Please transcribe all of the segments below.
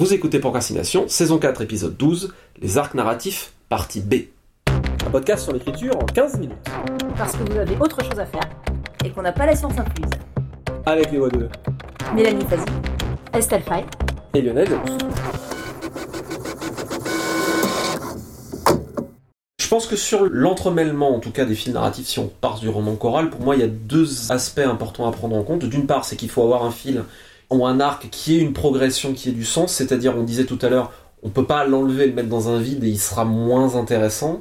Vous écoutez Procrastination, saison 4, épisode 12, les arcs narratifs, partie B. Un podcast sur l'écriture en 15 minutes. Parce que vous avez autre chose à faire et qu'on n'a pas la science incluse. Avec les voix de Mélanie Fazi, Estelle Fay. et Lionel. Je pense que sur l'entremêlement, en tout cas des fils narratifs, si on part du roman choral, pour moi il y a deux aspects importants à prendre en compte. D'une part, c'est qu'il faut avoir un fil ou un arc qui ait une progression, qui ait du sens, c'est-à-dire, on disait tout à l'heure, on peut pas l'enlever et le mettre dans un vide et il sera moins intéressant.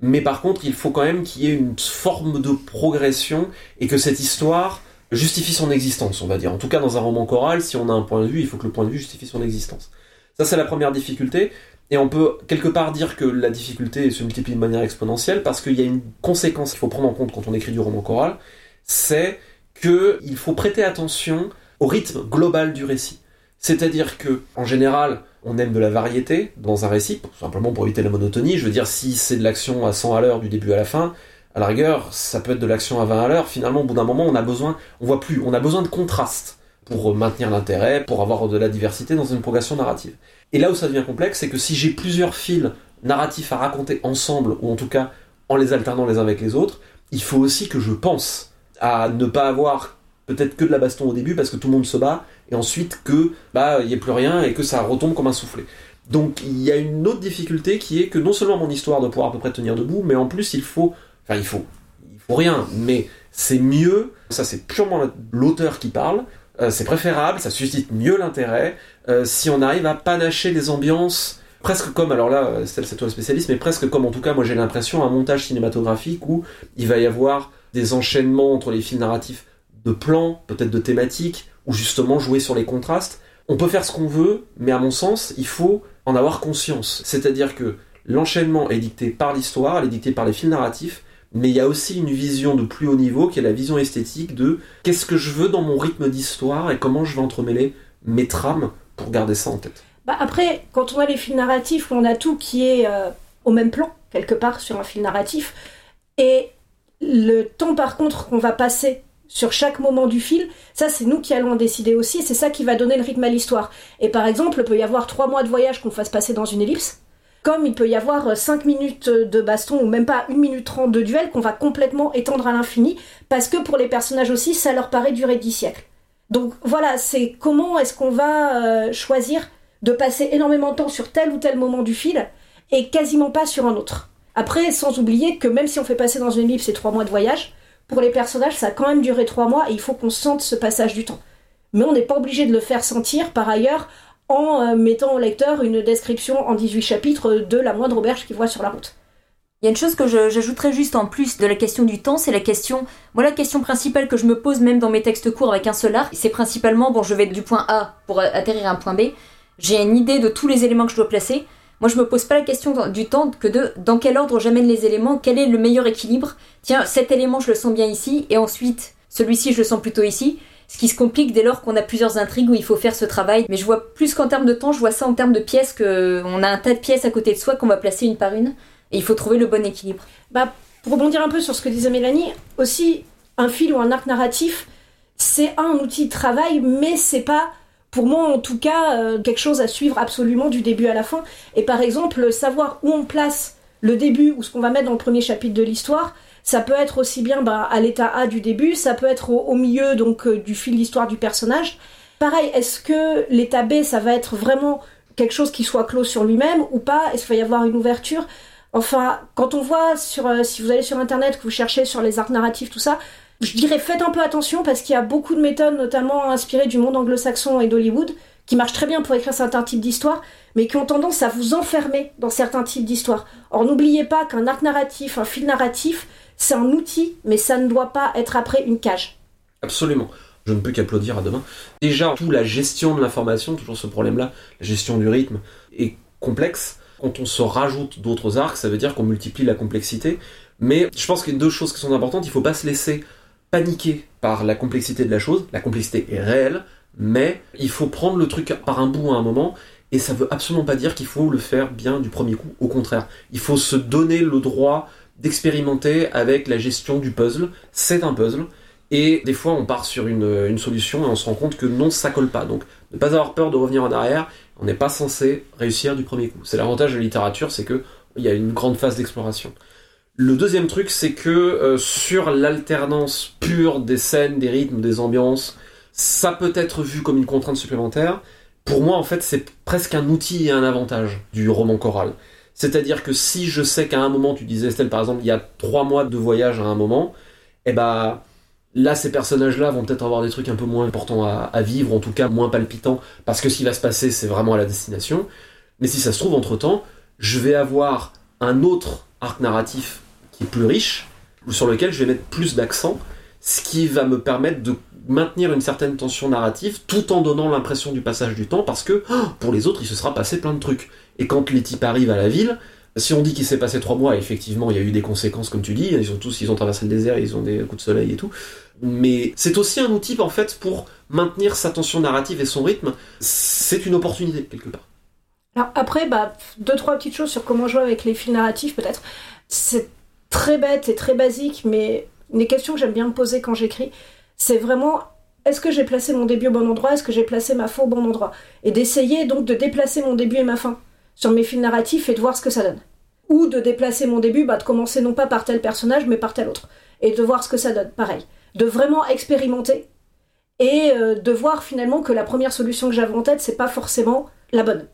Mais par contre, il faut quand même qu'il y ait une forme de progression et que cette histoire justifie son existence, on va dire. En tout cas, dans un roman choral, si on a un point de vue, il faut que le point de vue justifie son existence. Ça, c'est la première difficulté. Et on peut quelque part dire que la difficulté se multiplie de manière exponentielle parce qu'il y a une conséquence qu'il faut prendre en compte quand on écrit du roman choral, c'est qu'il faut prêter attention au rythme global du récit. C'est-à-dire que, en général, on aime de la variété dans un récit, simplement pour éviter la monotonie. Je veux dire, si c'est de l'action à 100 à l'heure du début à la fin, à la rigueur, ça peut être de l'action à 20 à l'heure. Finalement, au bout d'un moment, on a besoin, on voit plus, on a besoin de contraste pour maintenir l'intérêt, pour avoir de la diversité dans une progression narrative. Et là où ça devient complexe, c'est que si j'ai plusieurs fils narratifs à raconter ensemble, ou en tout cas en les alternant les uns avec les autres, il faut aussi que je pense à ne pas avoir peut-être que de la baston au début parce que tout le monde se bat, et ensuite que bah il n'y ait plus rien et que ça retombe comme un soufflet. Donc il y a une autre difficulté qui est que non seulement mon histoire doit pouvoir à peu près tenir debout, mais en plus il faut, enfin il faut, il faut rien, mais c'est mieux, ça c'est purement l'auteur qui parle, euh, c'est préférable, ça suscite mieux l'intérêt euh, si on arrive à panacher les ambiances presque comme, alors là, Estelle, c'est toi le spécialiste, mais presque comme, en tout cas, moi j'ai l'impression, un montage cinématographique où il va y avoir des enchaînements entre les fils narratifs de plans, peut-être de thématiques, ou justement jouer sur les contrastes. On peut faire ce qu'on veut, mais à mon sens, il faut en avoir conscience. C'est-à-dire que l'enchaînement est dicté par l'histoire, elle est dictée par les fils narratifs, mais il y a aussi une vision de plus haut niveau qui est la vision esthétique de qu'est-ce que je veux dans mon rythme d'histoire et comment je vais entremêler mes trames pour garder ça en tête. Bah après, quand on a les fils narratifs, on a tout qui est euh, au même plan, quelque part, sur un fil narratif. Et le temps, par contre, qu'on va passer sur chaque moment du fil, ça c'est nous qui allons en décider aussi, c'est ça qui va donner le rythme à l'histoire. Et par exemple, il peut y avoir trois mois de voyage qu'on fasse passer dans une ellipse, comme il peut y avoir cinq minutes de baston ou même pas une minute trente de duel qu'on va complètement étendre à l'infini, parce que pour les personnages aussi, ça leur paraît durer dix siècles. Donc voilà, c'est comment est-ce qu'on va euh, choisir de passer énormément de temps sur tel ou tel moment du fil et quasiment pas sur un autre. Après, sans oublier que même si on fait passer dans une ellipse ces trois mois de voyage, pour les personnages, ça a quand même duré trois mois et il faut qu'on sente ce passage du temps. Mais on n'est pas obligé de le faire sentir par ailleurs en euh, mettant au lecteur une description en 18 chapitres de la moindre auberge qu'il voit sur la route. Il y a une chose que j'ajouterais juste en plus de la question du temps, c'est la question. Moi, la question principale que je me pose même dans mes textes courts avec un seul arc, c'est principalement bon, je vais du point A pour atterrir à un point B. J'ai une idée de tous les éléments que je dois placer. Moi, je me pose pas la question du temps que de dans quel ordre j'amène les éléments, quel est le meilleur équilibre. Tiens, cet élément, je le sens bien ici, et ensuite, celui-ci, je le sens plutôt ici. Ce qui se complique dès lors qu'on a plusieurs intrigues où il faut faire ce travail. Mais je vois plus qu'en termes de temps, je vois ça en termes de pièces, que on a un tas de pièces à côté de soi qu'on va placer une par une, et il faut trouver le bon équilibre. Bah, pour rebondir un peu sur ce que disait Mélanie, aussi, un fil ou un arc narratif, c'est un outil de travail, mais c'est pas pour moi en tout cas euh, quelque chose à suivre absolument du début à la fin. Et par exemple, savoir où on place le début ou ce qu'on va mettre dans le premier chapitre de l'histoire, ça peut être aussi bien bah, à l'état A du début, ça peut être au, milieu donc euh, du fil d'histoire du personnage. Pareil, est-ce que l'état B, ça va être vraiment quelque chose qui soit clos sur lui-même ou pas? Est-ce qu'il va y avoir une ouverture? Enfin, quand on voit sur, euh, si vous allez sur internet, que vous cherchez sur les arcs narratifs, tout ça, je dirais faites un peu attention parce qu'il y a beaucoup de méthodes, notamment inspirées du monde anglo-saxon et d'Hollywood, qui marchent très bien pour écrire certains types d'histoires, mais qui ont tendance à vous enfermer dans certains types d'histoires. Or, n'oubliez pas qu'un arc narratif, un fil narratif, c'est un outil, mais ça ne doit pas être après une cage. Absolument. Je ne peux qu'applaudir à demain. Déjà, toute la gestion de l'information, toujours ce problème-là, la gestion du rythme, est complexe. Quand on se rajoute d'autres arcs, ça veut dire qu'on multiplie la complexité. Mais je pense qu'il y a deux choses qui sont importantes. Il ne faut pas se laisser paniquer par la complexité de la chose. La complexité est réelle, mais il faut prendre le truc par un bout à un moment. Et ça veut absolument pas dire qu'il faut le faire bien du premier coup. Au contraire, il faut se donner le droit d'expérimenter avec la gestion du puzzle. C'est un puzzle. Et des fois, on part sur une, solution et on se rend compte que non, ça colle pas. Donc, ne pas avoir peur de revenir en arrière On n'est pas censé réussir du premier coup. C'est l'avantage de la littérature, c'est que il y a une grande phase d'exploration. Le deuxième truc, c'est que euh, sur l'alternance pure des scènes, des rythmes, des ambiances, ça peut être vu comme une contrainte supplémentaire. Pour moi, en fait, c'est presque un outil et un avantage du roman choral. C'est-à-dire que si je sais qu'à un moment, tu disais Estelle par exemple, il y a trois mois de voyage à un moment, eh ben là, ces personnages-là vont peut-être avoir des trucs un peu moins importants à, à, vivre, en tout cas moins palpitants, parce que ce qui va se passer, c'est vraiment à la destination. Mais si ça se trouve, entre-temps, je vais avoir un autre arc narratif qui est plus riche, sur lequel je vais mettre plus d'accent, ce qui va me permettre de maintenir une certaine tension narrative tout en donnant l'impression du passage du temps parce que oh, pour les autres il se sera passé plein de trucs. Et quand les types arrivent à la ville, si on dit qu'il s'est passé trois mois, effectivement il y a eu des conséquences comme tu dis, ils ont tous ils ont traversé le désert, ils ont des coups de soleil et tout. Mais c'est aussi un outil en fait pour maintenir sa tension narrative et son rythme. C'est une opportunité quelque part. Alors après, bah, deux trois petites choses sur comment jouer avec les fils narratifs peut-être. C'est très bête et très basique, mais une questions que j'aime bien me poser quand j'écris, c'est vraiment est-ce que j'ai placé mon début au bon endroit? Est-ce que j'ai placé ma fin au bon endroit? Et d'essayer donc de déplacer mon début et ma fin sur mes fils narratifs et de voir ce que ça donne. Ou de déplacer mon début, bah, de commencer non pas par tel personnage, mais par tel autre. Et de voir ce que ça donne, pareil. De vraiment expérimenter et euh, de voir finalement que la première solution que j'avais en tête, c'est pas forcément la bonne.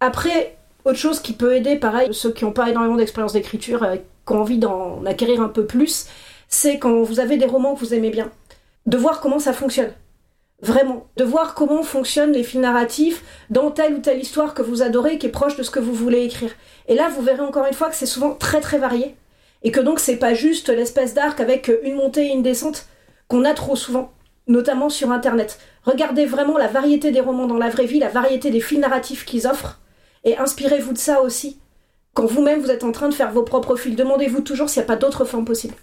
Après, autre chose qui peut aider, pareil, ceux qui n'ont pas énormément d'expérience d'écriture, euh, envie d'en acquérir un peu plus, c'est quand vous avez des romans que vous aimez bien, de voir comment ça fonctionne. Vraiment, de voir comment fonctionnent les fils narratifs dans telle ou telle histoire que vous adorez, qui est proche de ce que vous voulez écrire. Et là, vous verrez encore une fois que c'est souvent très très varié, et que donc c'est pas juste l'espèce d'arc avec une montée et une descente qu'on a trop souvent, notamment sur Internet. Regardez vraiment la variété des romans dans la vraie vie, la variété des fils narratifs qu'ils offrent, et inspirez-vous de ça aussi. Quand vous-même vous êtes en train de faire vos propres fils, demandez-vous toujours s'il n'y a pas d'autres formes possibles.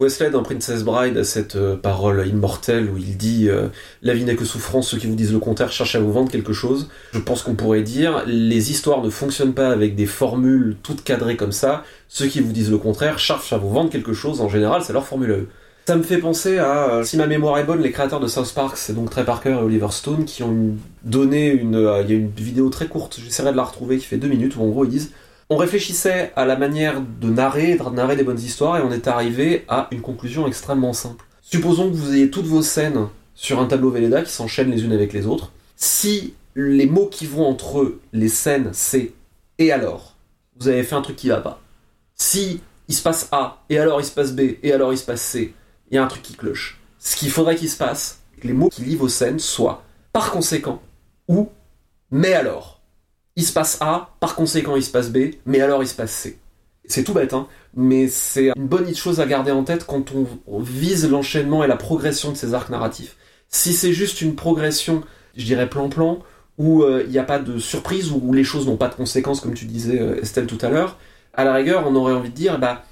Wesley dans Princess Bride a cette euh, parole immortelle où il dit euh, La vie n'est que souffrance, ceux qui vous disent le contraire cherchent à vous vendre quelque chose. Je pense qu'on pourrait dire Les histoires ne fonctionnent pas avec des formules toutes cadrées comme ça. Ceux qui vous disent le contraire cherchent à vous vendre quelque chose. En général, c'est leur formule à eux. Ça me fait penser à, euh, si ma mémoire est bonne, les créateurs de South Park, c'est donc Trey Parker et Oliver Stone, qui ont donné une. Il y a une vidéo très courte, j'essaierai de la retrouver, qui fait deux minutes, où en gros ils disent on réfléchissait à la manière de narrer, de narrer des bonnes histoires, et on est arrivé à une conclusion extrêmement simple. Supposons que vous ayez toutes vos scènes sur un tableau Velleda qui s'enchaînent les unes avec les autres. Si les mots qui vont entre les scènes, c'est et alors, vous avez fait un truc qui va pas. Si il se passe A, et alors il se passe B, et alors il se passe C, il y a un truc qui cloche. Ce qu'il faudrait qu'il se passe, que les mots qui lient vos scènes soient par conséquent ou mais alors il se passe A, par conséquent il se passe B, mais alors il se passe C. C'est tout bête, hein, mais c'est une bonne chose à garder en tête quand on vise l'enchaînement et la progression de ces arcs narratifs. Si c'est juste une progression, je dirais plan-plan, où euh, il n'y a pas de surprise, où les choses n'ont pas de conséquences, comme tu disais euh, Estelle tout à l'heure, à la rigueur, on aurait envie de dire, bah,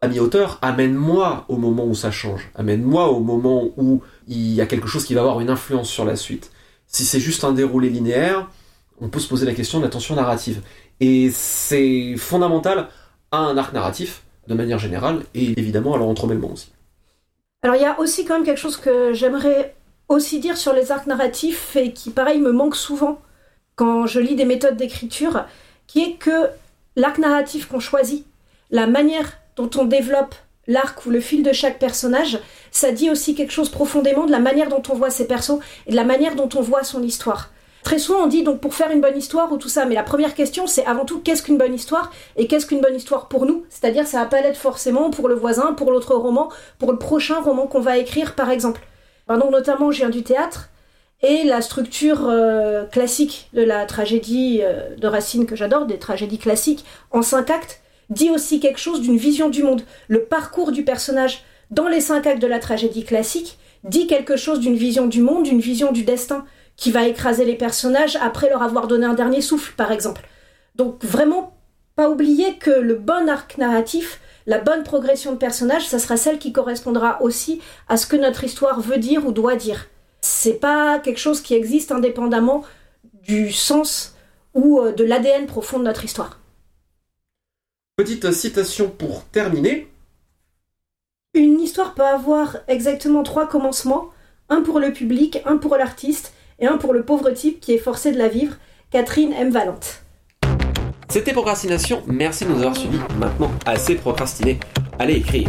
ami auteur, amène-moi au moment où ça change, amène-moi au moment où il y a quelque chose qui va avoir une influence sur la suite. Si c'est juste un déroulé linéaire, on peut se poser la question de la tension narrative. Et c'est fondamental à un arc narratif, de manière générale, et évidemment à leur entremêlement aussi. Alors il y a aussi quand même quelque chose que j'aimerais aussi dire sur les arcs narratifs et qui pareil me manque souvent quand je lis des méthodes d'écriture, qui est que l'arc narratif qu'on choisit, la manière dont on développe l'arc ou le fil de chaque personnage, ça dit aussi quelque chose profondément de la manière dont on voit ses persos et de la manière dont on voit son histoire. Très souvent, on dit donc pour faire une bonne histoire ou tout ça, mais la première question, c'est avant tout qu'est-ce qu'une bonne histoire et qu'est-ce qu'une bonne histoire pour nous? C'est-à-dire, ça va pas l'être forcément pour le voisin, pour l'autre roman, pour le prochain roman qu'on va écrire, par exemple. donc, notamment, je viens du théâtre et la structure euh, classique de la tragédie euh, de Racine que j'adore, des tragédies classiques en cinq actes, dit aussi quelque chose d'une vision du monde. Le parcours du personnage dans les cinq actes de la tragédie classique dit quelque chose d'une vision du monde, d'une vision du destin qui va écraser les personnages après leur avoir donné un dernier souffle, par exemple. Donc vraiment, pas oublier que le bon arc narratif, la bonne progression de personnage, ça sera celle qui correspondra aussi à ce que notre histoire veut dire ou doit dire. C'est pas quelque chose qui existe indépendamment du sens ou euh, de l'ADN profond de notre histoire. Petite citation pour terminer. Une histoire peut avoir exactement trois commencements, un pour le public, un pour l'artiste et un pour le pauvre type qui est forcé de la vivre, Catherine M. Valente. C'était Procrastination, merci de nous avoir suivis. Maintenant, assez procrastiné, allez écrire.